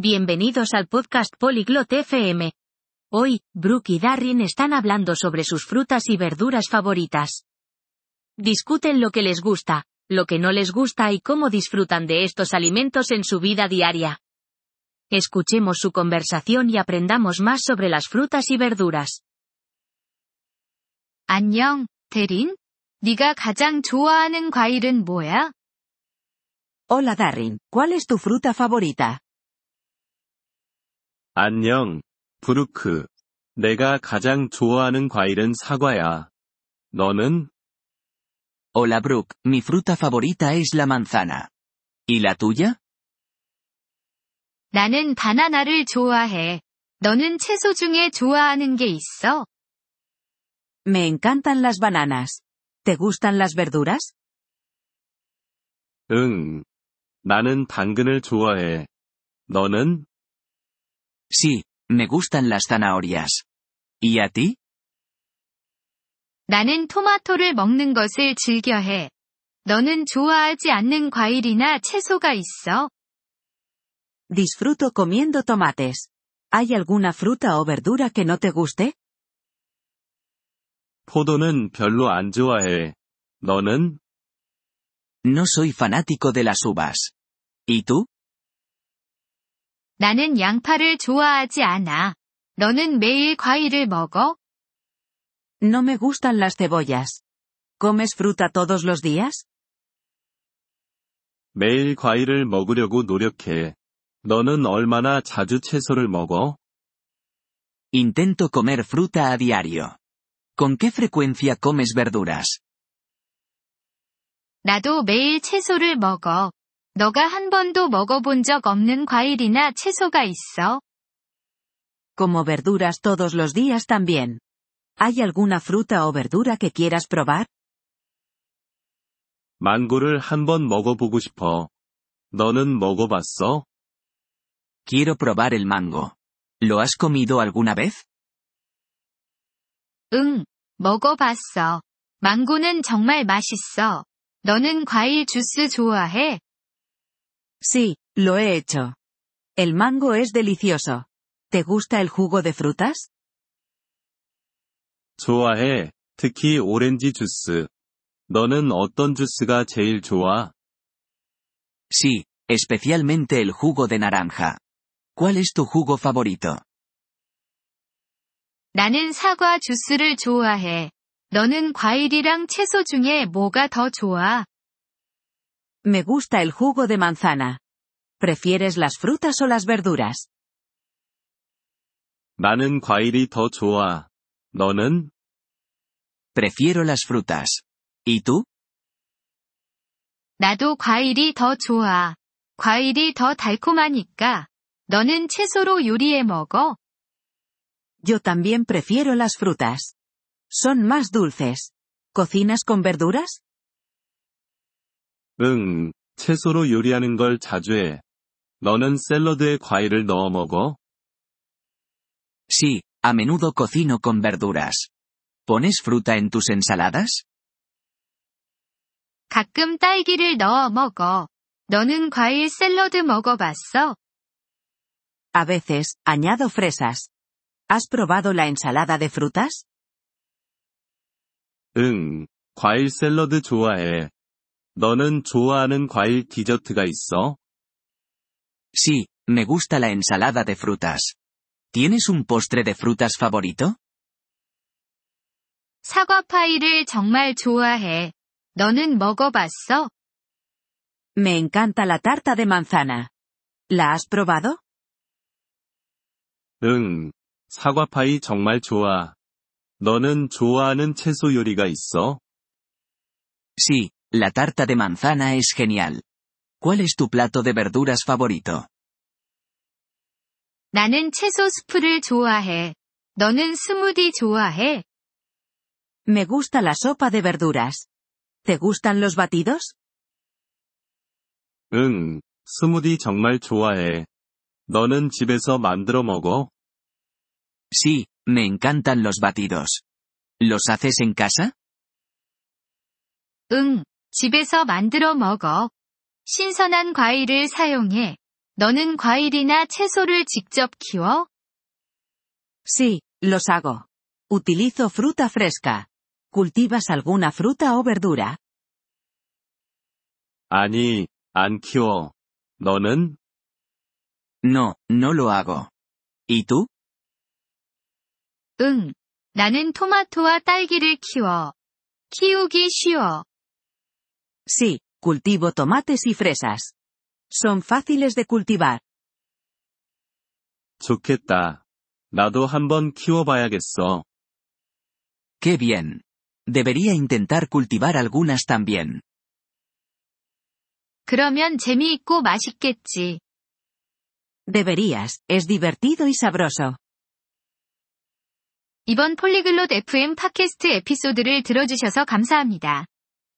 Bienvenidos al podcast Polyglot FM. Hoy, Brooke y Darren están hablando sobre sus frutas y verduras favoritas. Discuten lo que les gusta, lo que no les gusta y cómo disfrutan de estos alimentos en su vida diaria. Escuchemos su conversación y aprendamos más sobre las frutas y verduras. 안녕, 대린? 네가 가장 좋아하는 과일은 뭐야? Hola Darren, ¿cuál es tu fruta favorita? 안녕, 브루크. 내가 가장 좋아하는 과일은 사과야. 너는? Hola Brooke, mi fruta favorita es la manzana. ¿Y la tuya? 나는 바나나를 좋아해. 너는 채소 중에 좋아하는 게 있어? Me encantan las bananas. ¿Te gustan las verduras? 응. 나는 당근을 좋아해. 너는? Sí, me gustan las zanahorias. ¿Y a ti? 나는 토마토를 먹는 것을 즐겨해. 너는 좋아하지 않는 과일이나 채소가 있어? Disfruto comiendo tomates. ¿Hay alguna fruta o verdura que no te guste? 포도는 별로 안 좋아해. 너는? No soy fanático de las uvas. ¿Y tú? 나는 양파를 좋아하지 않아. 너는 매일 과일을 먹어? No me gustan las cebollas. ¿Comes fruta todos los días? 매일 과일을 먹으려고 노력해. 너는 얼마나 자주 채소를 먹어? Intento comer fruta a diario. ¿Con qué frecuencia comes verduras? 나도 매일 채소를 먹어. 너가 한 번도 먹어본 적 없는 과일이나 채소가 있어? Como verduras todos los días también. ¿Hay alguna fruta o verdura que quieras probar? 망고를 한 번 먹어보고 싶어. 너는 먹어봤어? Quiero probar el mango. ¿Lo has comido alguna vez? 응, 먹어봤어. 망고는 정말 맛있어. 너는 과일 주스 좋아해? Sí, lo he hecho. El mango es delicioso. ¿Te gusta el jugo de frutas? 좋아해. 특히 오렌지 주스. 너는 어떤 주스가 제일 좋아? Sí, especialmente el jugo de naranja. ¿Cuál es tu jugo favorito? 나는 사과 주스를 좋아해. 너는 과일이랑 채소 중에 뭐가 더 좋아? Me gusta el jugo de manzana. ¿Prefieres las frutas o las verduras? 나는 과일이 더 좋아. 너는? Prefiero las frutas. ¿Y tú? 나도 과일이 더 좋아. 과일이 더 달콤하니까. 너는 채소로 요리해 먹어? Yo también prefiero las frutas. Son más dulces. ¿Cocinas con verduras? 응, 채소로 요리하는 걸 자주 해. 너는 샐러드에 과일을 넣어 먹어? Sí, a menudo cocino con verduras. ¿Pones fruta en tus ensaladas? 가끔 딸기를 넣어 먹어. 너는 과일 샐러드 먹어봤어? A veces, añado fresas. ¿Has probado la ensalada de frutas? 응, 과일 샐러드 좋아해. 너는 좋아하는 과일 디저트가 있어? Sí, me gusta la ensalada de frutas. ¿Tienes un postre de frutas favorito? 사과 파이를 정말 좋아해. 너는 먹어봤어? Me encanta la tarta de manzana. ¿La has probado? 응, 사과 파이 정말 좋아. 너는 좋아하는 채소 요리가 있어? Sí, la tarta de manzana es genial. ¿Cuál es tu plato de verduras favorito? 나는 채소 스프를 좋아해. 너는 스무디 좋아해? Me gusta la sopa de verduras. ¿Te gustan los batidos? 응, 스무디 정말 좋아해. 너는 집에서 만들어 먹어? Sí, me encantan los batidos. ¿Los haces en casa? 응, 집에서 만들어 먹어. 신선한 과일을 사용해. 너는 과일이나 채소를 직접 키워? Sí, los hago. Utilizo fruta fresca. ¿Cultivas alguna fruta o verdura? 아니, 안 키워. 너는? No, no lo hago. ¿Y tú? 응. 나는 토마토와 딸기를 키워. 키우기 쉬워. Sí, cultivo tomates y fresas. Son fáciles de cultivar. 좋겠다. 나도 한번 키워봐야겠어. Qué bien. Debería intentar cultivar algunas también. 그러면 재미있고 맛있겠지. Deberías, es divertido y sabroso. 이번 폴리글롯 FM 팟캐스트 에피소드를 들어주셔서 감사합니다.